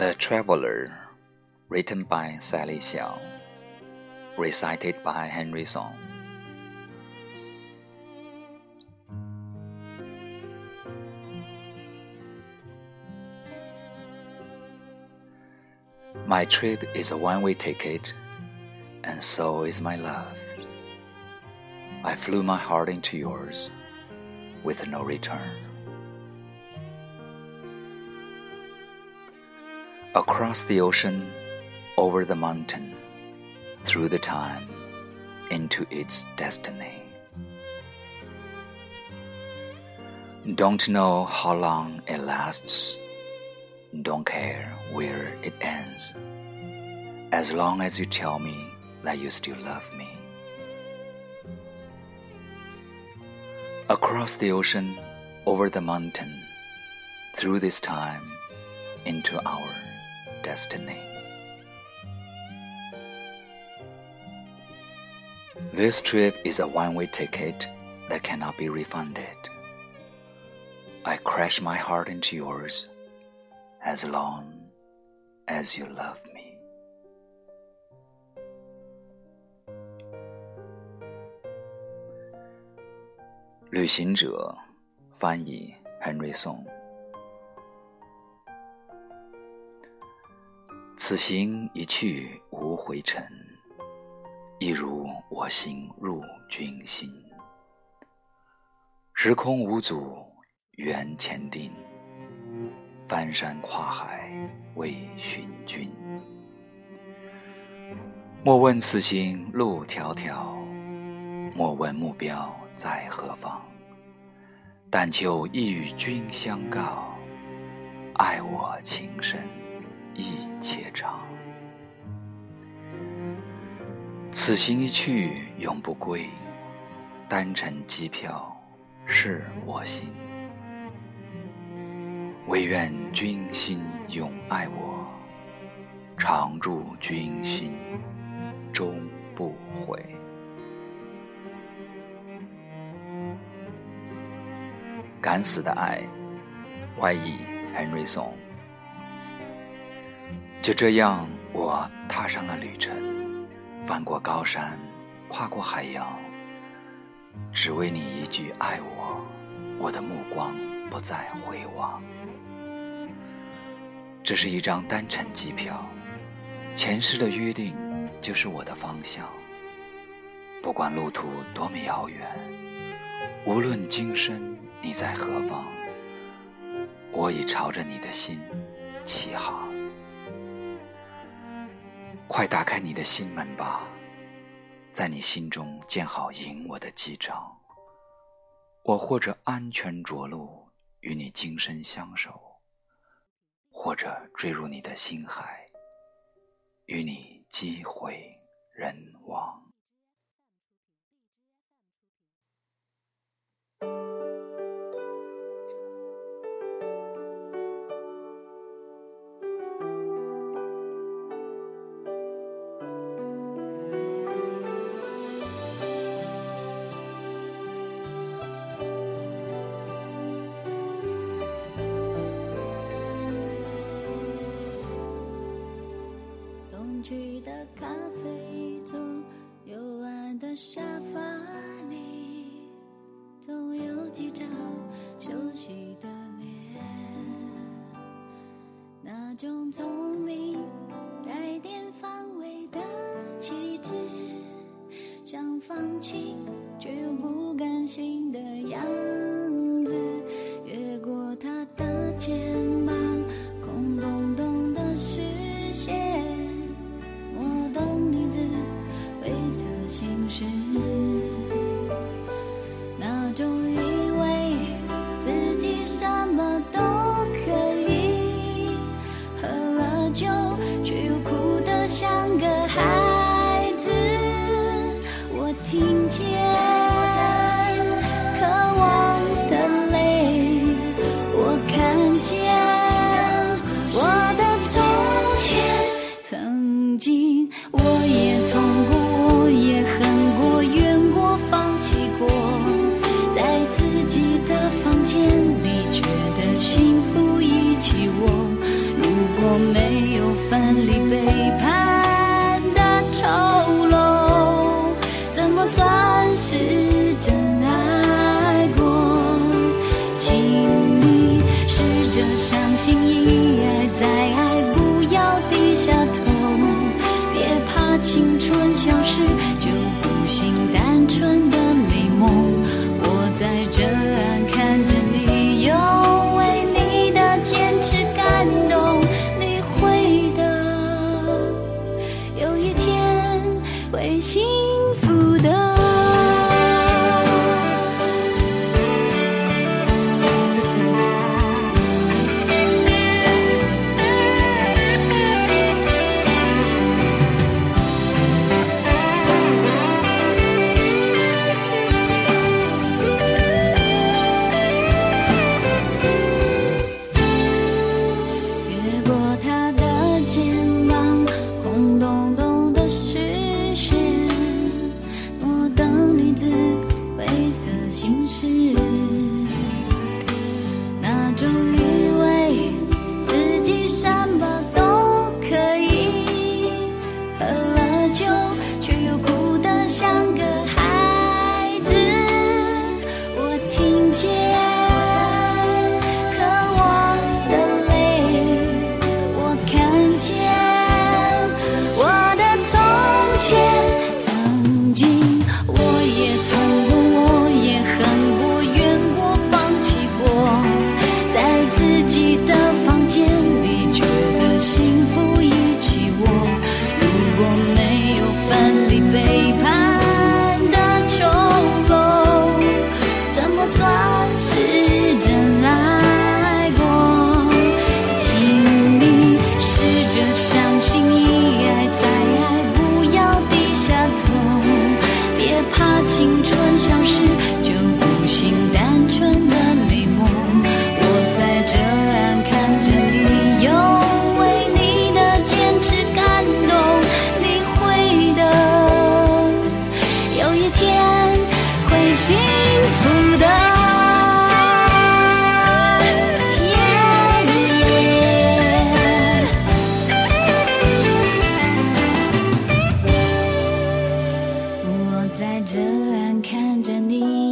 The Traveler, written by Sally Xiao, recited by Henry Song. My trip is a one way ticket, and so is my love. I flew my heart into yours with no return. Across the ocean, over the mountain, through the time, into its destiny. Don't know how long it lasts, don't care where it ends, as long as you tell me that you still love me. Across the ocean, over the mountain, through this time, into our destiny. This trip is a one way ticket that cannot be refunded. I crash my heart into yours as long as you love me. 旅行者，翻译 Henry Song。 此行一去无回程，一如我心入君心。时空无阻，缘前定，翻山跨海为寻君。莫问此行路迢迢，莫问目标。在何方？但求一与君相告，爱我情深意切长。此行一去永不归，单程机票是我心。唯愿君心永爱我，常驻君心终不悔。敢死的爱，怀疑 Henry Song。就这样，我踏上了旅程，翻过高山，跨过海洋，只为你一句爱我。我的目光不再回望。这是一张单程机票，前世的约定就是我的方向。不管路途多么遥远，无论今生。你在何方？我已朝着你的心起航。快打开你的心门吧，在你心中建好迎我的机场。我或者安全着陆，与你今生相守；或者坠入你的心海，与你机会人亡。没有分离背叛。幸福的我在这岸看着你。